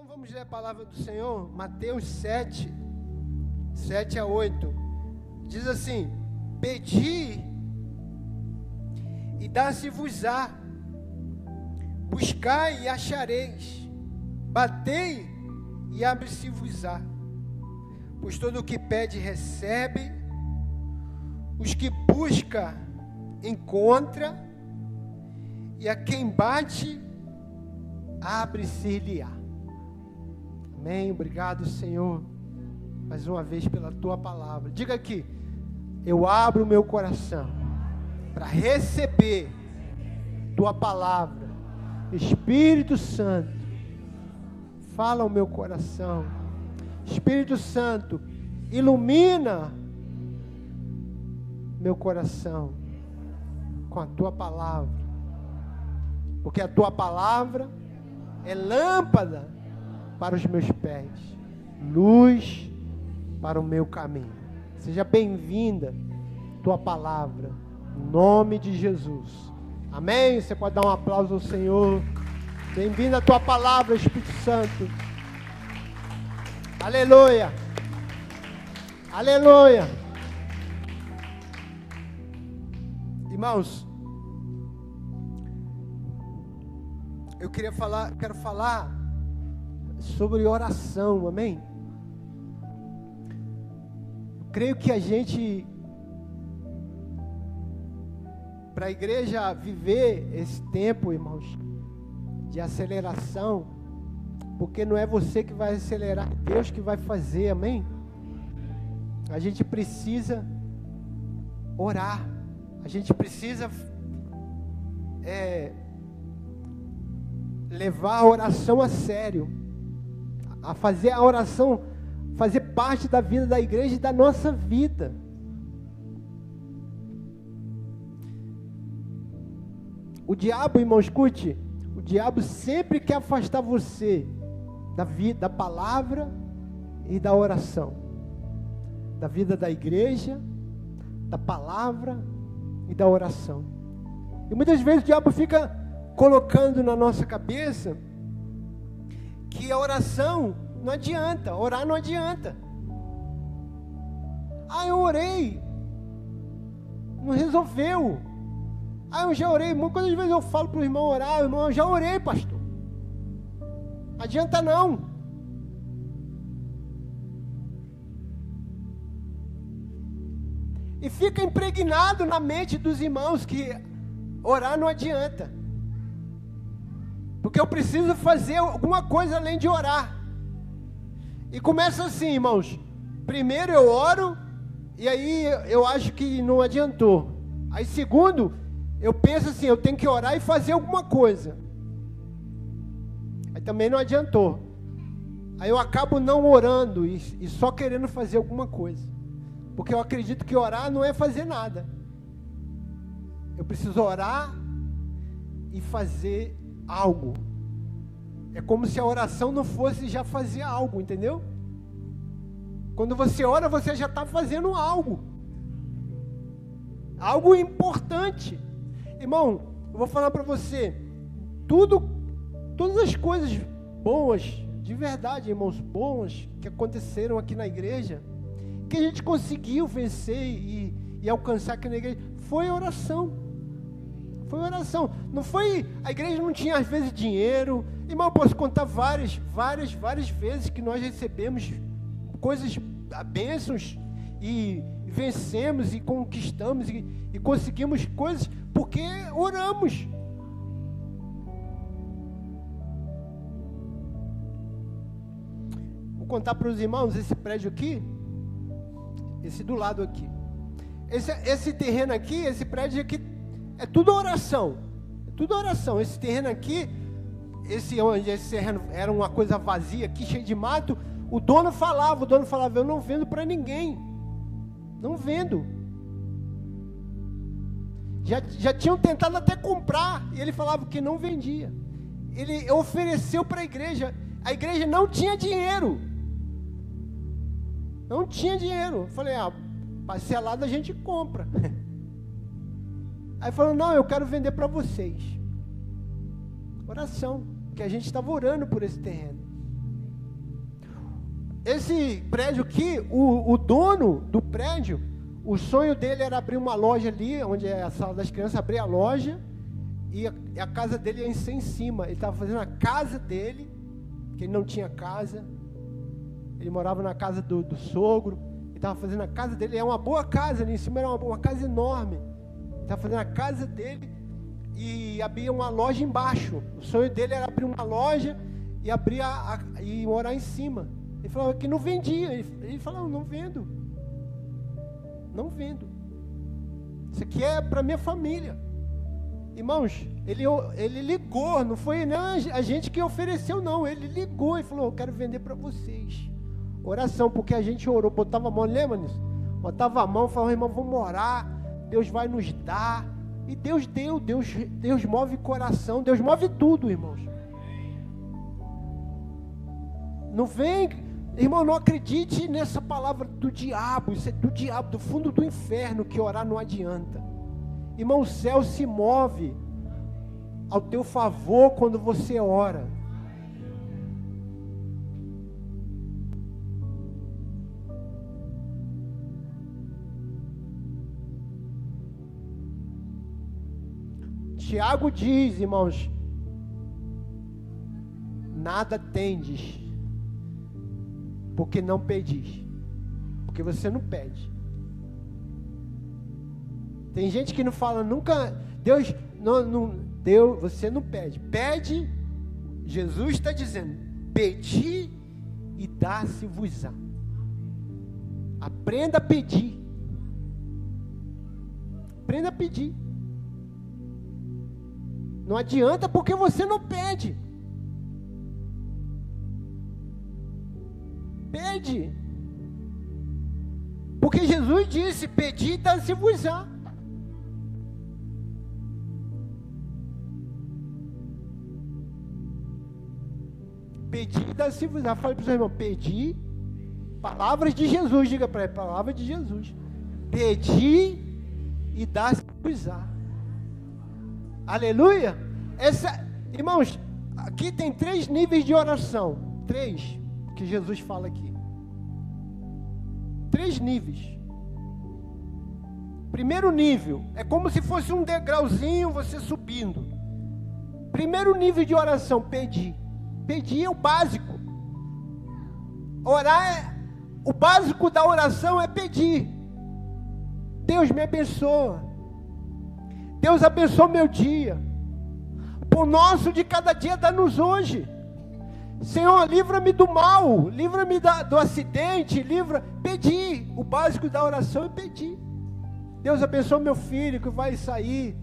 Então vamos ler a palavra do Senhor, Mateus 7, 7 a 8. Diz assim: Pedi e dá-se-vos-á, buscai e achareis, batei e abre-se-vos-á. Pois todo o que pede recebe, os que busca encontra, e a quem bate abre-se-lhe-á. Amém. Obrigado, Senhor, mais uma vez pela tua palavra. Diga aqui, eu abro o meu coração para receber tua palavra. Espírito Santo, fala o meu coração. Espírito Santo, ilumina meu coração com a tua palavra. Porque a tua palavra é lâmpada para os meus pés, luz para o meu caminho. Seja bem-vinda tua palavra, em nome de Jesus. Amém? Você pode dar um aplauso ao Senhor. Bem-vinda a tua palavra, Espírito Santo. Aleluia. Aleluia. Irmãos, eu queria falar, quero falar sobre oração, amém? creio que a gente, para a igreja viver esse tempo, irmãos, de aceleração, porque não é você que vai acelerar, é Deus que vai fazer, amém? A gente precisa orar, a gente precisa é, levar a oração a sério a fazer a oração fazer parte da vida da igreja e da nossa vida. O diabo, irmão, escute, o diabo sempre quer afastar você da vida, da palavra e da oração, da vida da igreja, da palavra e da oração. E muitas vezes o diabo fica colocando na nossa cabeça que a oração não adianta, orar não adianta. Ah, eu orei, não resolveu. Ah, eu já orei. Muitas vezes eu falo para o irmão orar, irmão, eu já orei, pastor. Adianta não. E fica impregnado na mente dos irmãos que orar não adianta. Porque eu preciso fazer alguma coisa além de orar. E começa assim, irmãos. Primeiro eu oro, e aí eu acho que não adiantou. Aí, segundo, eu penso assim: eu tenho que orar e fazer alguma coisa. Aí também não adiantou. Aí eu acabo não orando e, e só querendo fazer alguma coisa. Porque eu acredito que orar não é fazer nada. Eu preciso orar e fazer algo. É como se a oração não fosse já fazer algo, entendeu? Quando você ora, você já está fazendo algo. Algo importante. Irmão, eu vou falar para você, tudo, todas as coisas boas, de verdade, irmãos, boas que aconteceram aqui na igreja, que a gente conseguiu vencer e, e alcançar aqui na igreja, foi oração. Foi oração. Não foi. A igreja não tinha às vezes dinheiro. Irmão, eu posso contar várias, várias, várias vezes que nós recebemos coisas, bênçãos e vencemos e conquistamos e, e conseguimos coisas porque oramos. Vou contar para os irmãos esse prédio aqui, esse do lado aqui. Esse, esse terreno aqui, esse prédio aqui é tudo oração. É tudo oração. Esse terreno aqui, esse onde esse terreno era uma coisa vazia aqui, cheio de mato, o dono falava, o dono falava, eu não vendo para ninguém. Não vendo. Já, já tinham tentado até comprar, e ele falava que não vendia. Ele ofereceu para a igreja. A igreja não tinha dinheiro. Não tinha dinheiro. Eu falei, ah, parcelado a gente compra. Aí falou: Não, eu quero vender para vocês. Oração, que a gente estava orando por esse terreno. esse prédio aqui, o, o dono do prédio, o sonho dele era abrir uma loja ali, onde é a sala das crianças, abrir a loja, e a, a casa dele ia ser em cima. Ele estava fazendo a casa dele, que ele não tinha casa. Ele morava na casa do, do sogro. Ele estava fazendo a casa dele. É uma boa casa ali em cima, era uma, uma casa enorme. Estava fazendo a casa dele e abria uma loja embaixo. O sonho dele era abrir uma loja e abrir a, a, e morar em cima. Ele falava que não vendia. Ele, ele falava, não vendo. Não vendo. Isso aqui é para minha família. Irmãos, ele, ele ligou, não foi não, a gente que ofereceu, não. Ele ligou e falou: Eu quero vender para vocês. Oração, porque a gente orou, botava a mão, lembra nisso? Botava a mão, falava, irmão, vamos orar, Deus vai nos dar. E Deus deu, Deus, Deus move coração, Deus move tudo, irmãos. Não vem, irmão, não acredite nessa palavra do diabo, isso é do diabo, do fundo do inferno, que orar não adianta. Irmão, o céu se move ao teu favor quando você ora. Tiago diz, irmãos, nada tendes, porque não pedis, porque você não pede. Tem gente que não fala nunca, Deus, não, não, Deus, você não pede. Pede, Jesus está dizendo, pedi e dá-se-vos-á. Aprenda a pedir. Aprenda a pedir. Não adianta porque você não pede. Pede. Porque Jesus disse: Pedi dá-se-vos-á. Pedi, dá-se vos Fale para o seu irmão, pedi. Palavras de Jesus, diga para ele, palavra de Jesus. Pedi e dá-se vos Aleluia. Essa, irmãos, aqui tem três níveis de oração. Três que Jesus fala aqui. Três níveis. Primeiro nível, é como se fosse um degrauzinho você subindo. Primeiro nível de oração, pedir. Pedir é o básico. Orar é, o básico da oração é pedir. Deus me abençoa. Deus abençoa meu dia. Por nosso de cada dia dá-nos hoje. Senhor, livra-me do mal, livra-me do acidente, livra. Pedir. O básico da oração é pedir. Deus abençoa meu filho que vai sair.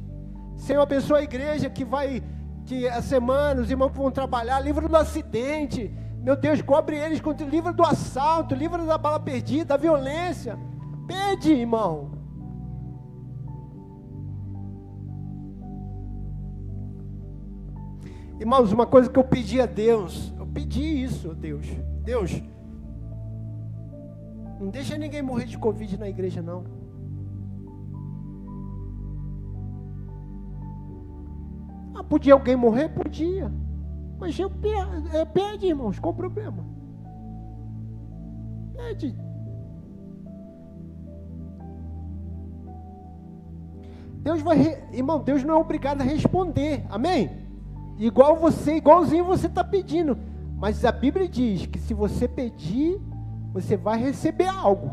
Senhor, abençoa a igreja que vai que a semana os irmãos vão trabalhar, livra do acidente. Meu Deus, cobre eles, livra do assalto, livra da bala perdida, da violência. Pede, irmão. Irmãos, uma coisa que eu pedi a Deus, eu pedi isso a Deus. Deus, não deixa ninguém morrer de Covid na igreja, não. Ah, podia alguém morrer? Podia. Mas eu pede, irmãos, qual o problema? Pede. Deus vai, irmão, Deus não é obrigado a responder, amém? Igual você, igualzinho você está pedindo. Mas a Bíblia diz que se você pedir, você vai receber algo.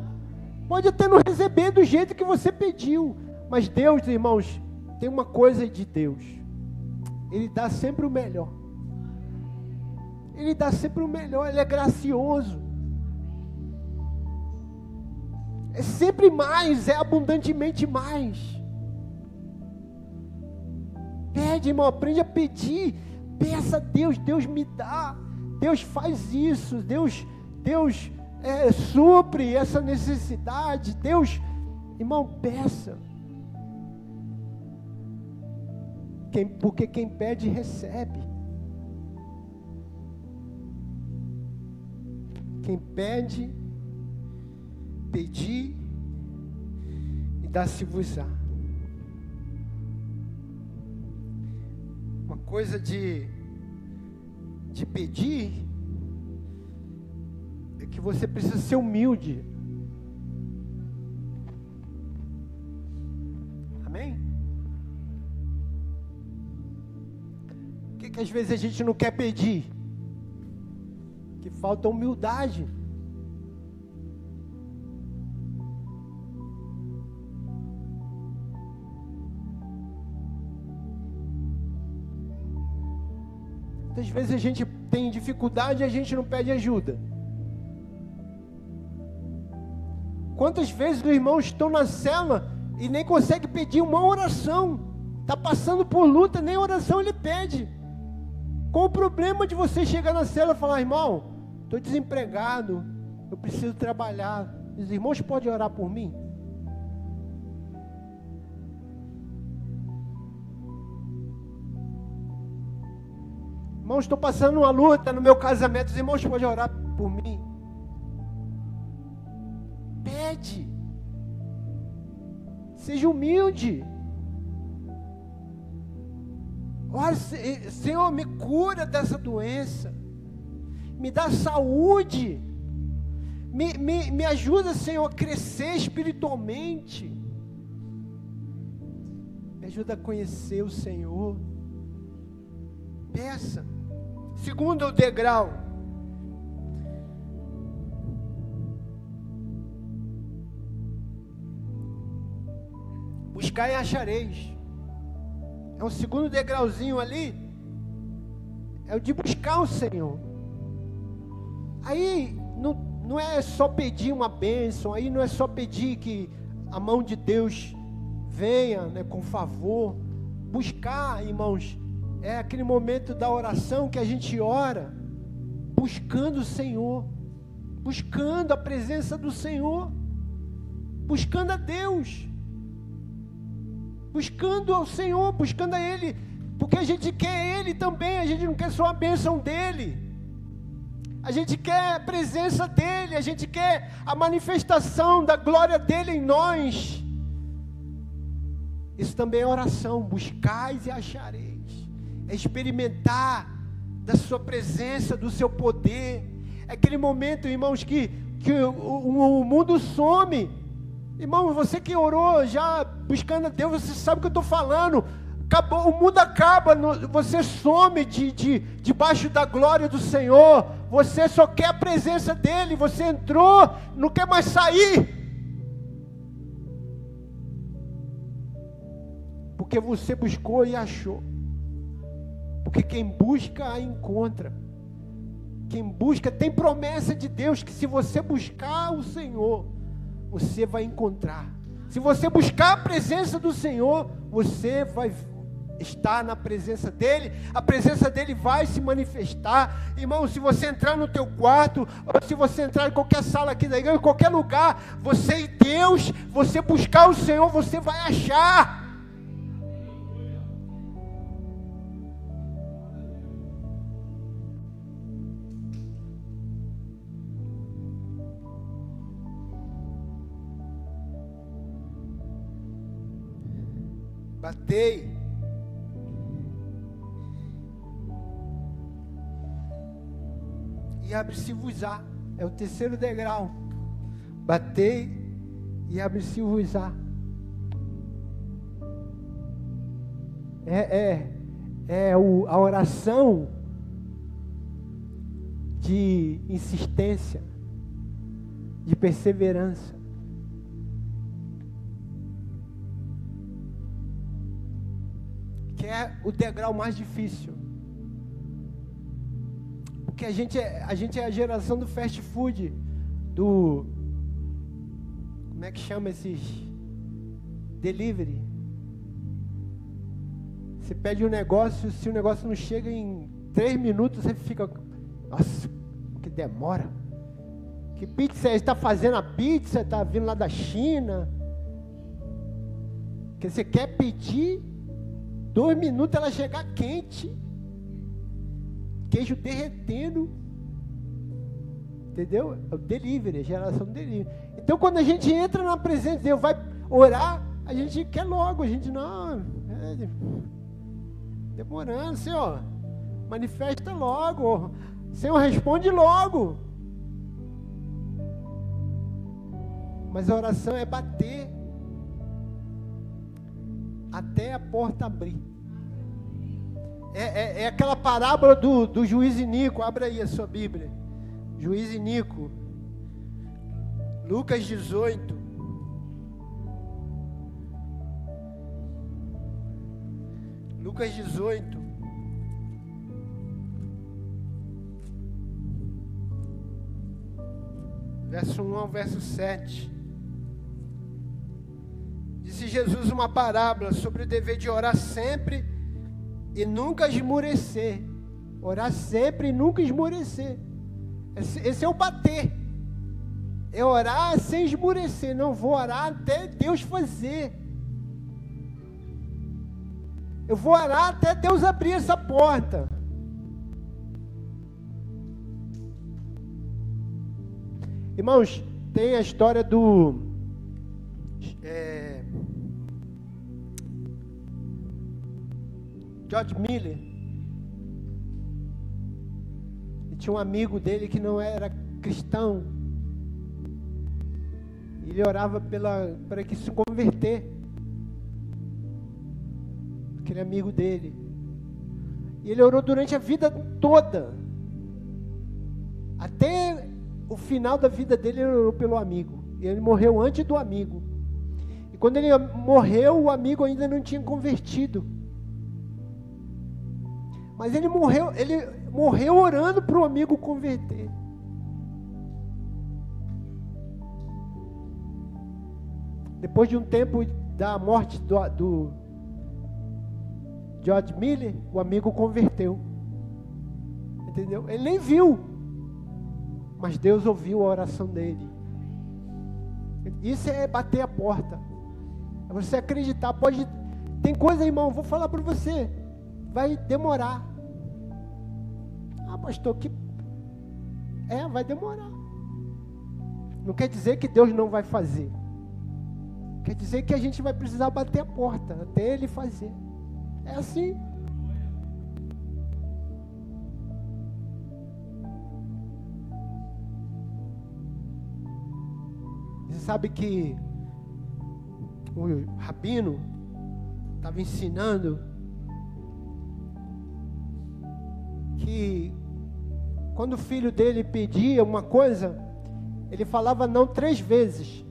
Pode até não receber do jeito que você pediu. Mas Deus, irmãos, tem uma coisa de Deus. Ele dá sempre o melhor. Ele dá sempre o melhor, ele é gracioso. É sempre mais, é abundantemente mais. Pede, irmão, aprende a pedir. Peça a Deus, Deus me dá. Deus faz isso, Deus, Deus é, supre essa necessidade. Deus, irmão, peça. Quem, porque quem pede, recebe. Quem pede, pedir e dá-se-vos-á. Coisa de, de pedir é que você precisa ser humilde. Amém? O que, que às vezes a gente não quer pedir? Que falta humildade. Muitas vezes a gente tem dificuldade e a gente não pede ajuda. Quantas vezes os irmãos estão na cela e nem consegue pedir uma oração? Está passando por luta, nem oração ele pede. Qual o problema de você chegar na cela e falar, irmão, estou desempregado, eu preciso trabalhar. Os irmãos podem orar por mim? Irmãos, estou passando uma luta no meu casamento. Os irmãos podem orar por mim. Pede. Seja humilde. Ora, Senhor, me cura dessa doença. Me dá saúde. Me, me, me ajuda, Senhor, a crescer espiritualmente. Me ajuda a conhecer o Senhor. Peça. Segundo degrau. Buscar e achareis. É um segundo degrauzinho ali. É o de buscar o Senhor. Aí não, não é só pedir uma bênção, aí não é só pedir que a mão de Deus venha né, com favor. Buscar, irmãos, é aquele momento da oração que a gente ora, buscando o Senhor, buscando a presença do Senhor, buscando a Deus, buscando ao Senhor, buscando a Ele, porque a gente quer Ele também, a gente não quer só a bênção dEle. A gente quer a presença dEle, a gente quer a manifestação da glória dEle em nós. Isso também é oração. Buscais e achareis é experimentar da sua presença, do seu poder. É aquele momento, irmãos, que, que o, o, o mundo some. Irmão, você que orou já buscando a Deus, você sabe o que eu estou falando. Acabou, o mundo acaba, você some de, de, debaixo da glória do Senhor. Você só quer a presença dEle. Você entrou, não quer mais sair. Porque você buscou e achou. Porque quem busca a encontra. Quem busca tem promessa de Deus que se você buscar o Senhor, você vai encontrar. Se você buscar a presença do Senhor, você vai estar na presença dele, a presença dele vai se manifestar. Irmão, se você entrar no teu quarto, ou se você entrar em qualquer sala aqui da igreja, em qualquer lugar, você e Deus, você buscar o Senhor, você vai achar. Batei. E abre-se-vos-á. É o terceiro degrau. Batei e abre-se-vos-á. É, é, é o, a oração de insistência, de perseverança. Que é o degrau mais difícil. Porque a gente é, a gente é a geração do fast food, do como é que chama esses delivery? Você pede um negócio, se o negócio não chega em três minutos, você fica, nossa, que demora. Que pizza é? Está fazendo a pizza? Está vindo lá da China? Que você quer pedir Dois minutos ela chegar quente. Queijo derretendo. Entendeu? É o delivery, a geração do delivery. Então quando a gente entra na presença de Deus, vai orar, a gente quer logo, a gente não. É, demorando, Senhor. Manifesta logo. Senhor, responde logo. Mas a oração é bater até a porta abrir. É, é, é aquela parábola do, do juiz Inico. Abra aí a sua Bíblia. Juiz Inico. Lucas 18. Lucas 18. Verso 1 ao verso 7. Disse Jesus uma parábola sobre o dever de orar sempre e nunca esmurecer. Orar sempre e nunca esmurecer. Esse, esse é o bater. É orar sem esmurecer. Não vou orar até Deus fazer. Eu vou orar até Deus abrir essa porta. Irmãos, tem a história do. É, George Miller. E tinha um amigo dele que não era cristão. Ele orava pela, para que se converter. Aquele amigo dele. E ele orou durante a vida toda. Até o final da vida dele, ele orou pelo amigo. E ele morreu antes do amigo. E quando ele morreu, o amigo ainda não tinha convertido. Mas ele morreu, ele morreu orando para o amigo converter. Depois de um tempo da morte do, do George Miller, o amigo converteu. Entendeu? Ele nem viu. Mas Deus ouviu a oração dele. Isso é bater a porta. É você acreditar. Pode. Tem coisa, irmão, vou falar para você. Vai demorar. Ah, pastor, que. É, vai demorar. Não quer dizer que Deus não vai fazer. Quer dizer que a gente vai precisar bater a porta até Ele fazer. É assim. Você sabe que o rabino estava ensinando que quando o filho dele pedia uma coisa, ele falava não três vezes.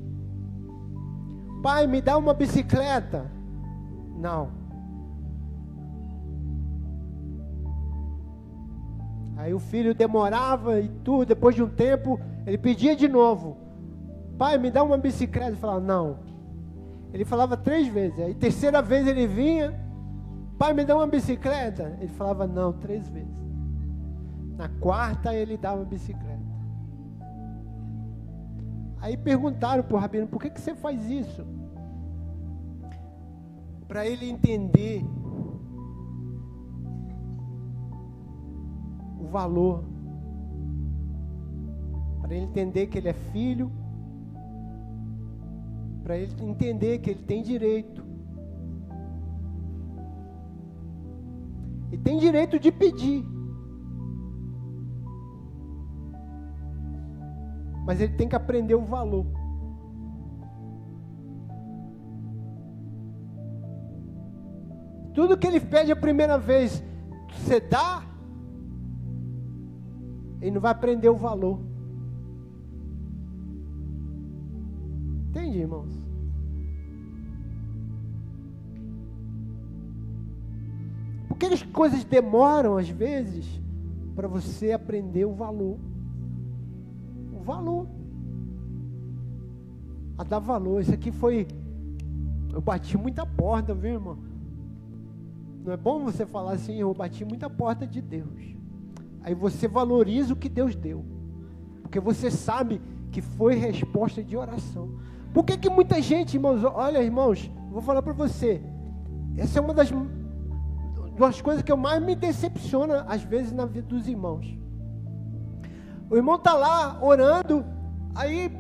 Pai, me dá uma bicicleta. Não. Aí o filho demorava e tudo, depois de um tempo, ele pedia de novo. Pai, me dá uma bicicleta. Ele falava, não. Ele falava três vezes. Aí terceira vez ele vinha, pai, me dá uma bicicleta. Ele falava, não, três vezes. Na quarta ele dava bicicleta. Aí perguntaram para o rabino, por que, que você faz isso? Para ele entender o valor. Para ele entender que ele é filho. Para ele entender que ele tem direito. E tem direito de pedir. Mas ele tem que aprender o valor. Tudo que ele pede a primeira vez, você dá, ele não vai aprender o valor. Entende, irmãos? Porque as coisas demoram às vezes para você aprender o valor valor. A dar valor. Isso aqui foi. Eu bati muita porta, viu, irmão? Não é bom você falar assim, eu bati muita porta de Deus. Aí você valoriza o que Deus deu. Porque você sabe que foi resposta de oração. Por que, que muita gente, irmãos, olha, irmãos, vou falar para você. Essa é uma das, das coisas que eu mais me decepciona, às vezes, na vida dos irmãos. O irmão está lá orando, aí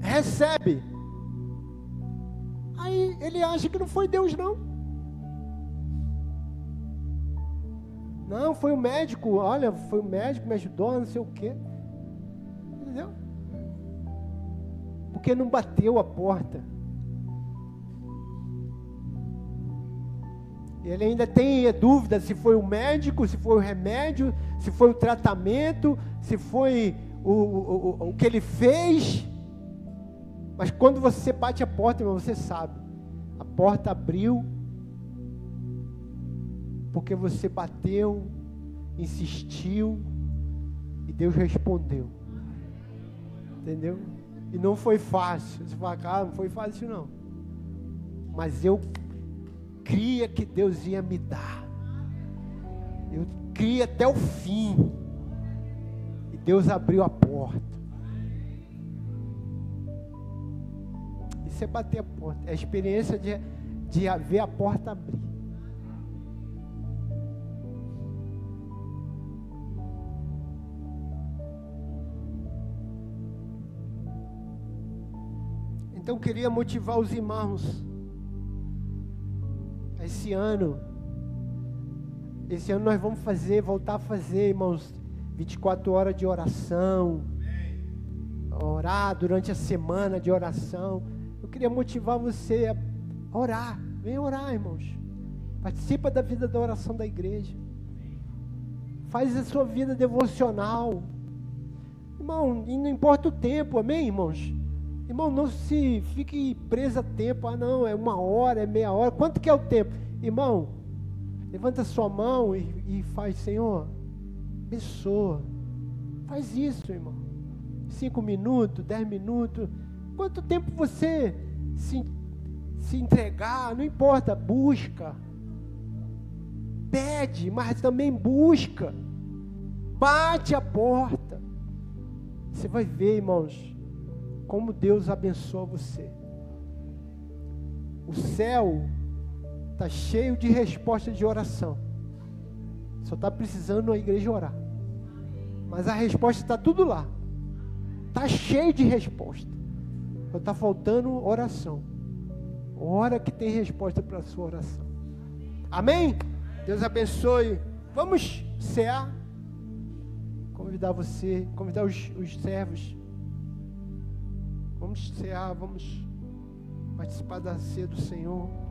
recebe. Aí ele acha que não foi Deus, não. Não, foi o médico, olha, foi o médico, me ajudou, não sei o quê. Entendeu? Porque não bateu a porta. Ele ainda tem dúvida se foi o médico, se foi o remédio, se foi o tratamento, se foi o, o, o, que ele fez. Mas quando você bate a porta, irmão, você sabe. A porta abriu porque você bateu, insistiu e Deus respondeu. Entendeu? E não foi fácil. Você fala, cara, não foi fácil não. Mas eu cria que Deus ia me dar. Eu cria até o fim. E Deus abriu a porta. Isso é bater a porta. É a experiência de, de ver a porta abrir. Então queria motivar os irmãos. Esse ano, esse ano nós vamos fazer, voltar a fazer, irmãos, 24 horas de oração. Orar durante a semana de oração. Eu queria motivar você a orar. Vem orar, irmãos. Participa da vida da oração da igreja. Faz a sua vida devocional. Irmão, e não importa o tempo, amém, irmãos? Irmão, não se fique preso a tempo. Ah, não, é uma hora, é meia hora. Quanto que é o tempo? Irmão, levanta sua mão e, e faz, Senhor, abençoa. Faz isso, irmão. Cinco minutos, dez minutos. Quanto tempo você se, se entregar, não importa, busca. Pede, mas também busca. Bate a porta. Você vai ver, irmãos como Deus abençoa você. O céu está cheio de respostas de oração. Só está precisando a igreja orar. Mas a resposta está tudo lá. Está cheio de resposta. Só está faltando oração. Ora que tem resposta para a sua oração. Amém? Deus abençoe. Vamos cear. Convidar você, convidar os, os servos. Vamos cear, vamos participar da ceia do Senhor.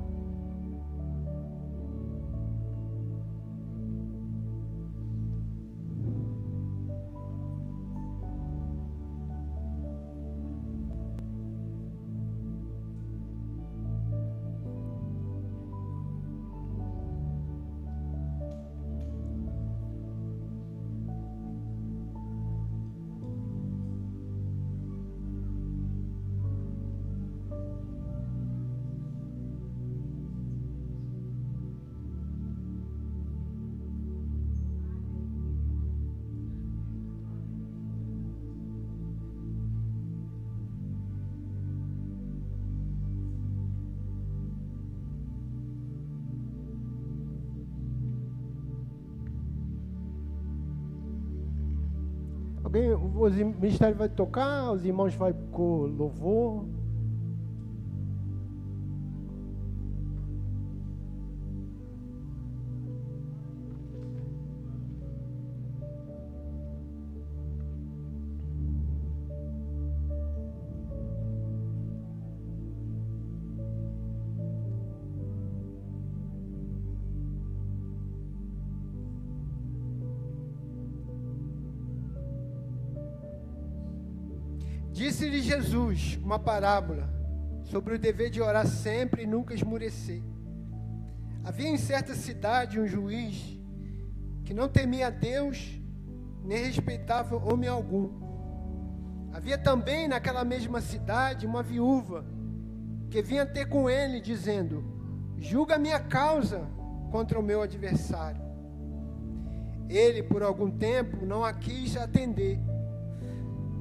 Alguém, o ministério vai tocar, os irmãos vão com louvor. Jesus uma parábola sobre o dever de orar sempre e nunca esmurecer. Havia em certa cidade um juiz que não temia Deus nem respeitava homem algum. Havia também naquela mesma cidade uma viúva que vinha ter com ele, dizendo: Julga minha causa contra o meu adversário. Ele, por algum tempo, não a quis atender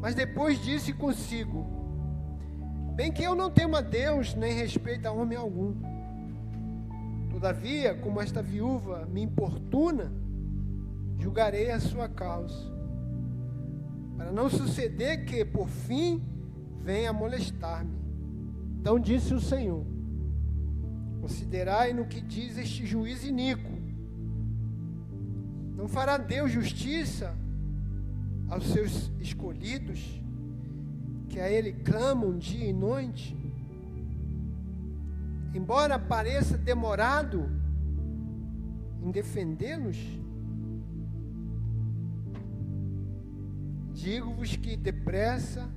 mas depois disse consigo: Bem que eu não temo a Deus, nem respeito a homem algum. Todavia, como esta viúva me importuna, julgarei a sua causa, para não suceder que, por fim, venha molestar-me. Então disse o Senhor: Considerai no que diz este juiz iníquo. Não fará Deus justiça aos seus escolhidos, que a Ele clamam dia e noite, embora pareça demorado em defendê-los, digo-vos que depressa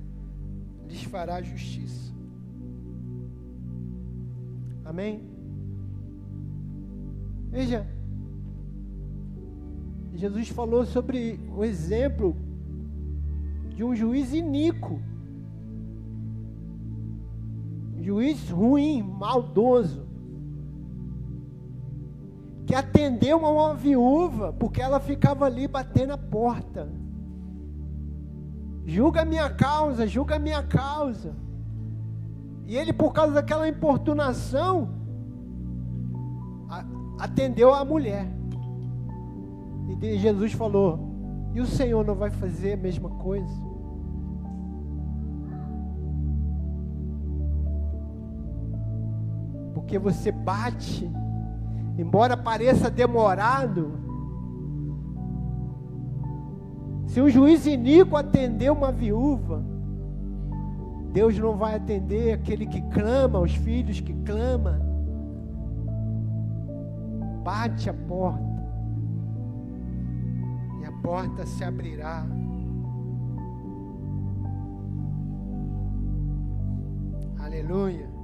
lhes fará justiça. Amém? Veja, Jesus falou sobre o exemplo de um juiz iníquo, juiz ruim, maldoso, que atendeu a uma viúva porque ela ficava ali batendo a porta. Julga a minha causa, julga a minha causa. E ele, por causa daquela importunação, atendeu a mulher. E Jesus falou: E o Senhor não vai fazer a mesma coisa? Porque você bate, embora pareça demorado, Se um juiz iníquo atender uma viúva, Deus não vai atender aquele que clama, os filhos que clama. Bate a porta. E a porta se abrirá. Aleluia.